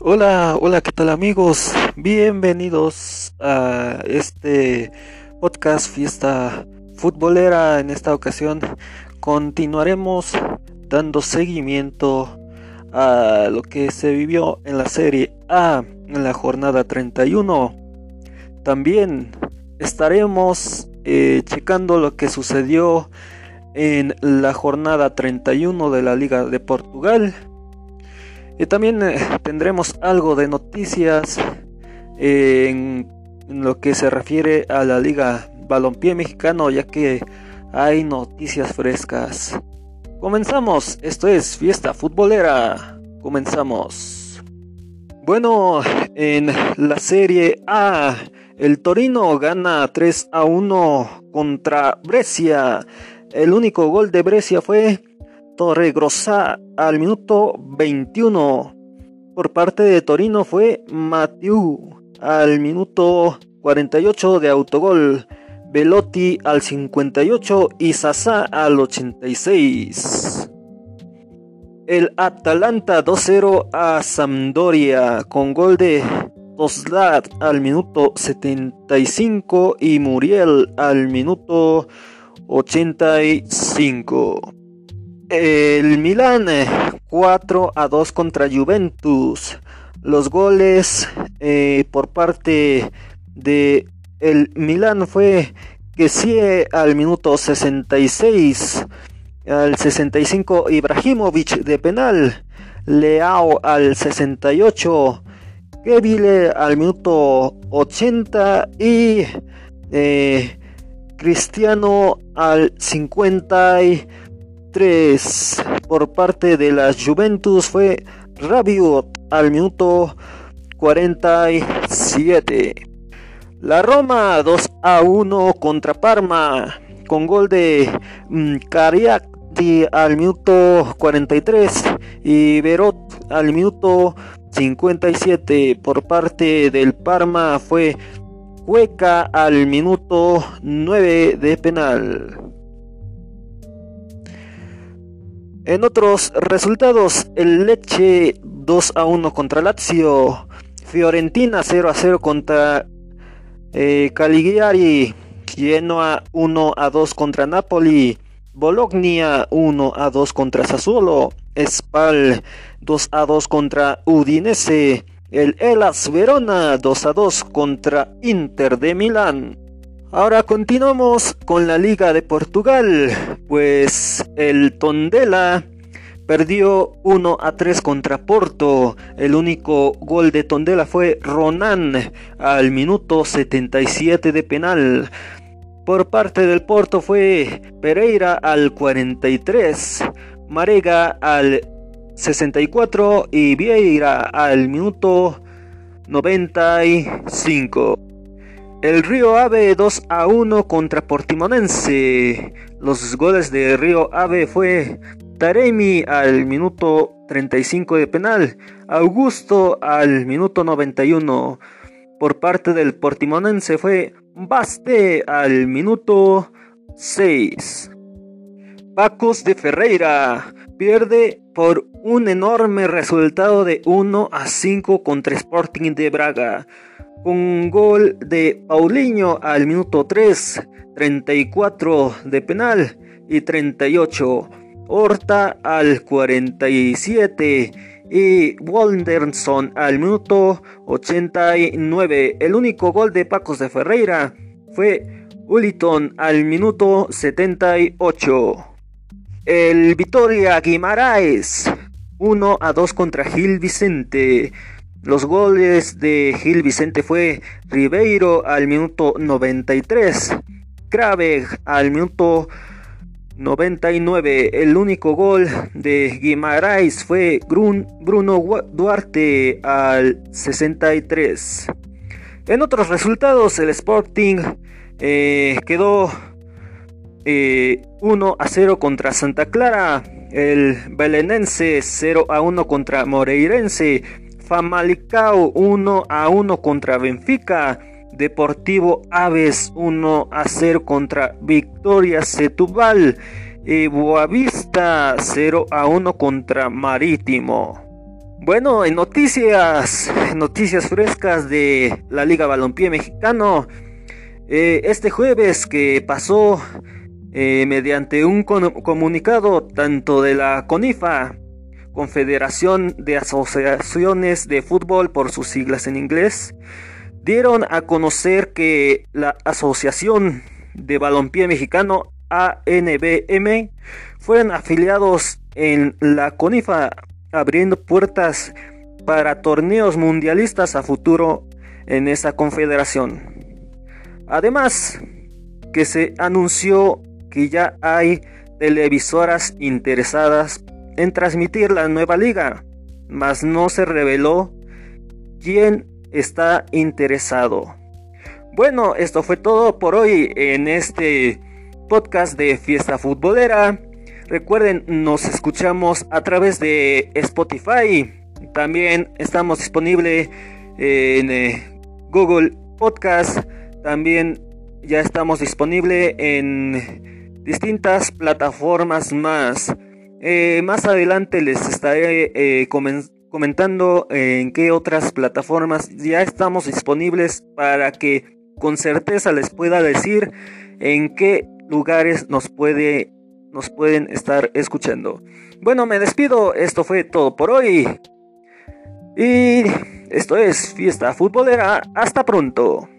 Hola, hola, ¿qué tal amigos? Bienvenidos a este podcast Fiesta Futbolera. En esta ocasión continuaremos dando seguimiento a lo que se vivió en la Serie A en la jornada 31. También estaremos eh, checando lo que sucedió en la jornada 31 de la Liga de Portugal y también eh, tendremos algo de noticias en, lo que se refiere a la Liga Balompié Mexicano, ya que hay noticias frescas. Comenzamos, esto es Fiesta Futbolera. Comenzamos. Bueno, en la Serie A, el Torino gana 3 a 1 contra Brescia. El único gol de Brescia fue Torregrosa al minuto 21. Por parte de Torino fue Mathieu al minuto 48 de autogol. Velotti al 58 y Sasa al 86. El Atalanta 2-0 a Sampdoria con gol de Toslat al minuto 75 y Muriel al minuto 85. El Milan 4 eh, a 2 contra Juventus. Los goles eh, por parte de Milan fue que sí al minuto 66, al 65 Ibrahimovic de penal, Leao al 68, Kevile al minuto 80 y eh, Cristiano al 50 3 por parte de la Juventus fue Rabiot al minuto 47. La Roma 2 a 1 contra Parma con gol de mm, Cariati al minuto 43 y Berot al minuto 57 por parte del Parma fue Cueca al minuto 9 de penal. En otros resultados, el Leche 2 a 1 contra Lazio, Fiorentina 0 a 0 contra eh, Caligari, Genoa 1 a 2 contra Napoli, Bologna 1 a 2 contra Sassuolo, Spal 2 a 2 contra Udinese, el Elas Verona 2 a 2 contra Inter de Milán. Ahora continuamos con la Liga de Portugal, pues el Tondela perdió 1 a 3 contra Porto. El único gol de Tondela fue Ronan al minuto 77 de penal. Por parte del Porto fue Pereira al 43, Marega al 64 y Vieira al minuto 95. El Río Ave 2 a 1 contra Portimonense. Los goles de Río Ave fue Taremi al minuto 35 de penal, Augusto al minuto 91. Por parte del Portimonense fue Baste al minuto 6. Pacos de Ferreira pierde por un enorme resultado de 1 a 5 contra Sporting de Braga con gol de Paulinho al minuto 3, 34 de penal y 38. Horta al 47 y Walderson al minuto 89. El único gol de Pacos de Ferreira fue Uliton al minuto 78. El Vitoria Guimaraes 1 a 2 contra Gil Vicente. Los goles de Gil Vicente fue Ribeiro al minuto 93, Craveg al minuto 99. El único gol de Guimaraes fue Bruno Duarte al 63. En otros resultados, el Sporting eh, quedó 1 eh, a 0 contra Santa Clara. El Belenense 0 a 1 contra Moreirense. Famalicao 1 a 1 contra Benfica. Deportivo Aves 1 a 0 contra Victoria Setúbal. Y Boavista 0 a 1 contra Marítimo. Bueno, en noticias, noticias frescas de la Liga Balompié Mexicano, eh, este jueves que pasó eh, mediante un comunicado tanto de la CONIFA, Confederación de Asociaciones de Fútbol por sus siglas en inglés, dieron a conocer que la Asociación de Balompié Mexicano ANBM fueron afiliados en la CONIFA abriendo puertas para torneos mundialistas a futuro en esa confederación. Además, que se anunció que ya hay televisoras interesadas en transmitir la nueva liga, mas no se reveló quién está interesado. Bueno, esto fue todo por hoy en este podcast de Fiesta Futbolera. Recuerden, nos escuchamos a través de Spotify. También estamos disponibles en eh, Google Podcast. También ya estamos disponibles en distintas plataformas más. Eh, más adelante les estaré eh, comentando en qué otras plataformas ya estamos disponibles para que con certeza les pueda decir en qué lugares nos puede nos pueden estar escuchando. Bueno, me despido, esto fue todo por hoy. Y esto es Fiesta Futbolera, hasta pronto.